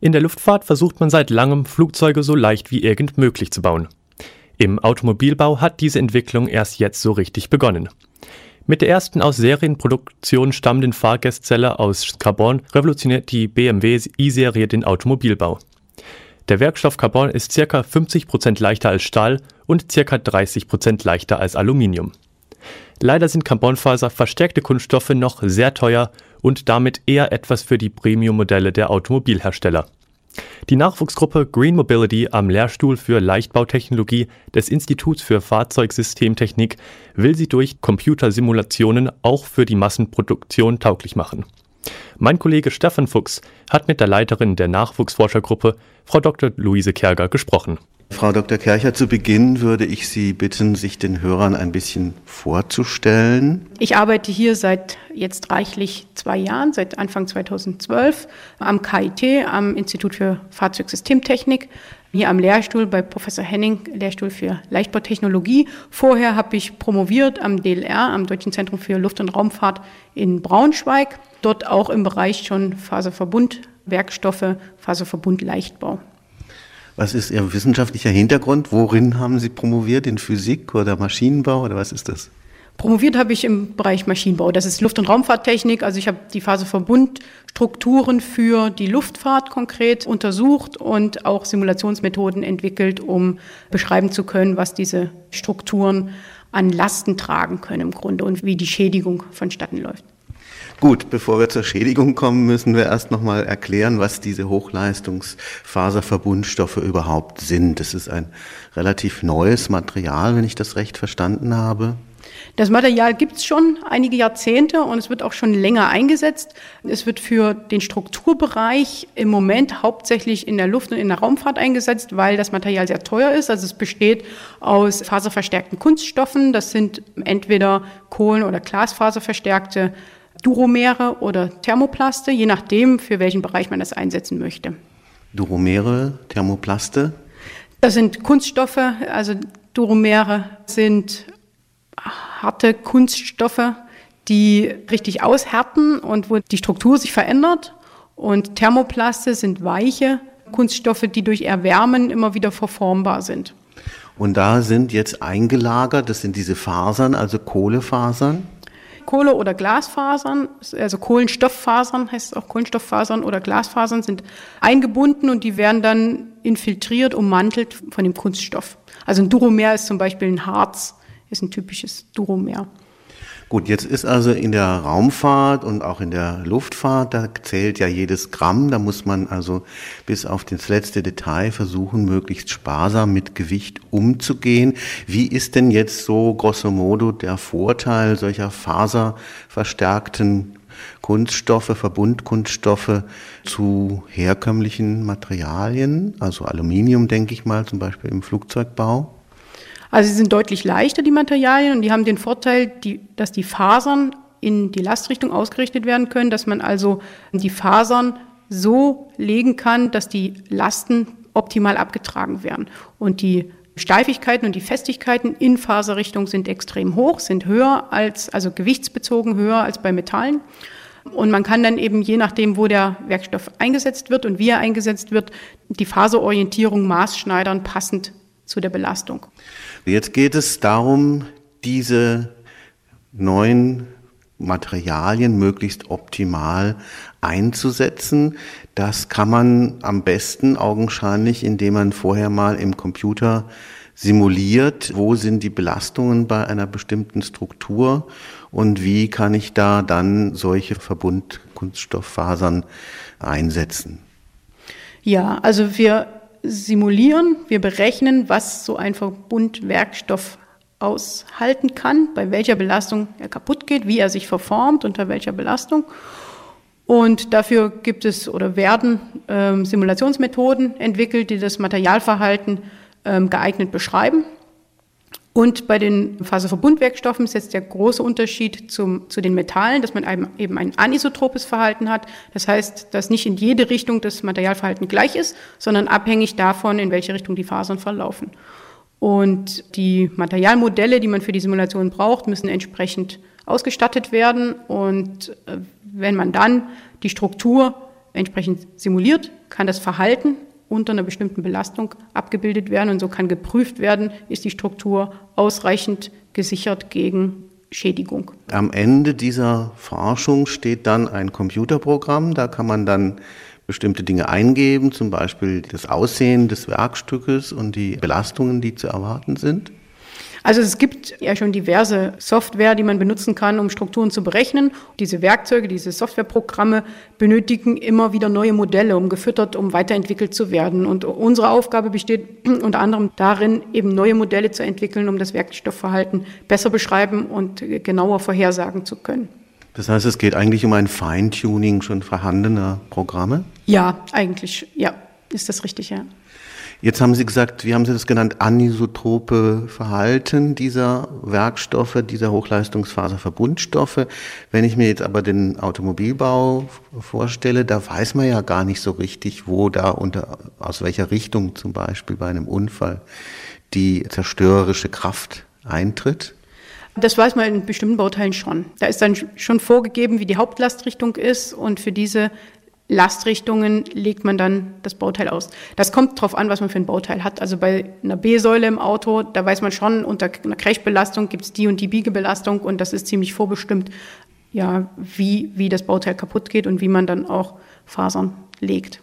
In der Luftfahrt versucht man seit langem, Flugzeuge so leicht wie irgend möglich zu bauen. Im Automobilbau hat diese Entwicklung erst jetzt so richtig begonnen. Mit der ersten aus Serienproduktion stammenden Fahrgastzelle aus Carbon revolutioniert die BMW i-Serie den Automobilbau. Der Werkstoff Carbon ist ca. 50% leichter als Stahl und ca. 30% leichter als Aluminium. Leider sind Carbonfaser verstärkte Kunststoffe noch sehr teuer und damit eher etwas für die Premium-Modelle der Automobilhersteller. Die Nachwuchsgruppe Green Mobility am Lehrstuhl für Leichtbautechnologie des Instituts für Fahrzeugsystemtechnik will sie durch Computersimulationen auch für die Massenproduktion tauglich machen. Mein Kollege Stefan Fuchs hat mit der Leiterin der Nachwuchsforschergruppe, Frau Dr. Luise Kerger, gesprochen. Frau Dr. Kercher, zu Beginn würde ich Sie bitten, sich den Hörern ein bisschen vorzustellen. Ich arbeite hier seit jetzt reichlich zwei Jahren, seit Anfang 2012, am KIT, am Institut für Fahrzeugsystemtechnik, hier am Lehrstuhl bei Professor Henning, Lehrstuhl für Leichtbautechnologie. Vorher habe ich promoviert am DLR, am Deutschen Zentrum für Luft- und Raumfahrt in Braunschweig, dort auch im Bereich schon Faserverbund, Werkstoffe, Faserverbund Leichtbau. Was ist Ihr wissenschaftlicher Hintergrund? Worin haben Sie promoviert? In Physik oder Maschinenbau oder was ist das? Promoviert habe ich im Bereich Maschinenbau. Das ist Luft- und Raumfahrttechnik. Also ich habe die Phaseverbundstrukturen für die Luftfahrt konkret untersucht und auch Simulationsmethoden entwickelt, um beschreiben zu können, was diese Strukturen an Lasten tragen können im Grunde und wie die Schädigung vonstatten läuft. Gut, bevor wir zur Schädigung kommen, müssen wir erst nochmal erklären, was diese Hochleistungsfaserverbundstoffe überhaupt sind. Das ist ein relativ neues Material, wenn ich das recht verstanden habe. Das Material gibt es schon einige Jahrzehnte und es wird auch schon länger eingesetzt. Es wird für den Strukturbereich im Moment hauptsächlich in der Luft- und in der Raumfahrt eingesetzt, weil das Material sehr teuer ist. Also es besteht aus faserverstärkten Kunststoffen. Das sind entweder Kohlen- oder Glasfaserverstärkte Duromere oder Thermoplaste, je nachdem, für welchen Bereich man das einsetzen möchte. Duromere, Thermoplaste? Das sind Kunststoffe, also Duromere sind harte Kunststoffe, die richtig aushärten und wo die Struktur sich verändert. Und Thermoplaste sind weiche Kunststoffe, die durch Erwärmen immer wieder verformbar sind. Und da sind jetzt eingelagert, das sind diese Fasern, also Kohlefasern? Kohle- oder Glasfasern, also Kohlenstofffasern heißt es auch Kohlenstofffasern oder Glasfasern sind eingebunden und die werden dann infiltriert, ummantelt von dem Kunststoff. Also ein Duromer ist zum Beispiel ein Harz, ist ein typisches Duromer. Gut, jetzt ist also in der Raumfahrt und auch in der Luftfahrt, da zählt ja jedes Gramm, da muss man also bis auf das letzte Detail versuchen, möglichst sparsam mit Gewicht umzugehen. Wie ist denn jetzt so grosso modo der Vorteil solcher faserverstärkten Kunststoffe, Verbundkunststoffe zu herkömmlichen Materialien, also Aluminium, denke ich mal, zum Beispiel im Flugzeugbau? Also sie sind deutlich leichter, die Materialien, und die haben den Vorteil, die, dass die Fasern in die Lastrichtung ausgerichtet werden können, dass man also die Fasern so legen kann, dass die Lasten optimal abgetragen werden. Und die Steifigkeiten und die Festigkeiten in Faserrichtung sind extrem hoch, sind höher als, also gewichtsbezogen höher als bei Metallen. Und man kann dann eben je nachdem, wo der Werkstoff eingesetzt wird und wie er eingesetzt wird, die Faserorientierung maßschneidern passend zu der Belastung. Jetzt geht es darum, diese neuen Materialien möglichst optimal einzusetzen. Das kann man am besten augenscheinlich, indem man vorher mal im Computer simuliert, wo sind die Belastungen bei einer bestimmten Struktur und wie kann ich da dann solche Verbundkunststofffasern einsetzen. Ja, also wir simulieren, wir berechnen, was so ein Verbundwerkstoff aushalten kann, bei welcher Belastung er kaputt geht, wie er sich verformt, unter welcher Belastung. Und dafür gibt es oder werden ähm, Simulationsmethoden entwickelt, die das Materialverhalten ähm, geeignet beschreiben. Und bei den Faserverbundwerkstoffen ist jetzt der große Unterschied zum, zu den Metallen, dass man eben ein anisotropes Verhalten hat. Das heißt, dass nicht in jede Richtung das Materialverhalten gleich ist, sondern abhängig davon, in welche Richtung die Fasern verlaufen. Und die Materialmodelle, die man für die Simulation braucht, müssen entsprechend ausgestattet werden. Und äh, wenn man dann die Struktur entsprechend simuliert, kann das Verhalten unter einer bestimmten Belastung abgebildet werden und so kann geprüft werden, ist die Struktur ausreichend gesichert gegen Schädigung. Am Ende dieser Forschung steht dann ein Computerprogramm, da kann man dann bestimmte Dinge eingeben, zum Beispiel das Aussehen des Werkstückes und die Belastungen, die zu erwarten sind. Also es gibt ja schon diverse Software, die man benutzen kann, um Strukturen zu berechnen. Diese Werkzeuge, diese Softwareprogramme benötigen immer wieder neue Modelle, um gefüttert, um weiterentwickelt zu werden. Und unsere Aufgabe besteht unter anderem darin, eben neue Modelle zu entwickeln, um das Werkstoffverhalten besser beschreiben und genauer vorhersagen zu können. Das heißt, es geht eigentlich um ein Feintuning schon vorhandener Programme? Ja, eigentlich, ja, ist das richtig, ja. Jetzt haben Sie gesagt, wie haben Sie das genannt, anisotrope Verhalten dieser Werkstoffe, dieser Hochleistungsfaserverbundstoffe. Wenn ich mir jetzt aber den Automobilbau vorstelle, da weiß man ja gar nicht so richtig, wo da unter, aus welcher Richtung zum Beispiel bei einem Unfall die zerstörerische Kraft eintritt. Das weiß man in bestimmten Bauteilen schon. Da ist dann schon vorgegeben, wie die Hauptlastrichtung ist und für diese Lastrichtungen legt man dann das Bauteil aus. Das kommt darauf an, was man für ein Bauteil hat. Also bei einer B-Säule im Auto, da weiß man schon, unter einer Crashbelastung gibt es die und die Biegebelastung und das ist ziemlich vorbestimmt, ja, wie, wie das Bauteil kaputt geht und wie man dann auch Fasern legt.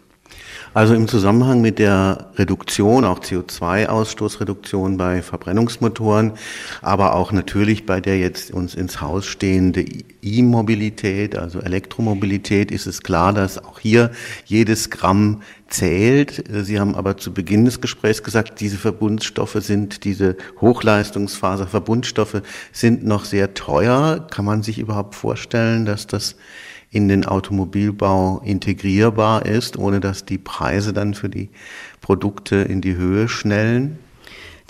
Also im Zusammenhang mit der Reduktion, auch CO2-Ausstoßreduktion bei Verbrennungsmotoren, aber auch natürlich bei der jetzt uns ins Haus stehende E-Mobilität, also Elektromobilität, ist es klar, dass auch hier jedes Gramm zählt. Sie haben aber zu Beginn des Gesprächs gesagt, diese Verbundstoffe sind, diese Hochleistungsfaserverbundstoffe sind noch sehr teuer. Kann man sich überhaupt vorstellen, dass das in den Automobilbau integrierbar ist, ohne dass die Preise dann für die Produkte in die Höhe schnellen?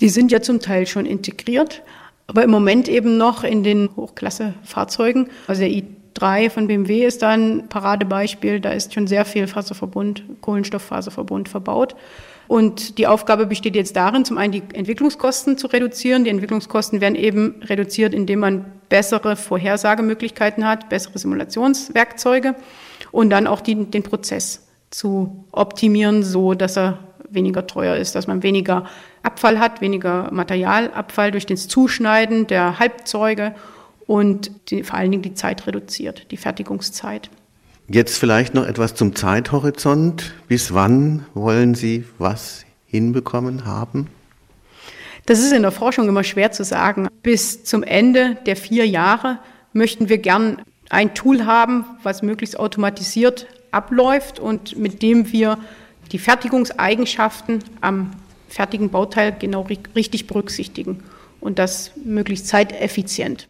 Die sind ja zum Teil schon integriert, aber im Moment eben noch in den Hochklassefahrzeugen. Also der i3 von BMW ist da ein Paradebeispiel. Da ist schon sehr viel Faserverbund, Kohlenstofffaserverbund verbaut. Und die Aufgabe besteht jetzt darin, zum einen die Entwicklungskosten zu reduzieren. Die Entwicklungskosten werden eben reduziert, indem man bessere Vorhersagemöglichkeiten hat, bessere Simulationswerkzeuge und dann auch die, den Prozess zu optimieren, so dass er weniger teuer ist, dass man weniger Abfall hat, weniger Materialabfall durch das Zuschneiden der Halbzeuge und die, vor allen Dingen die Zeit reduziert, die Fertigungszeit. Jetzt vielleicht noch etwas zum Zeithorizont. Bis wann wollen Sie was hinbekommen haben? Das ist in der Forschung immer schwer zu sagen. Bis zum Ende der vier Jahre möchten wir gern ein Tool haben, was möglichst automatisiert abläuft und mit dem wir die Fertigungseigenschaften am fertigen Bauteil genau richtig berücksichtigen und das möglichst zeiteffizient.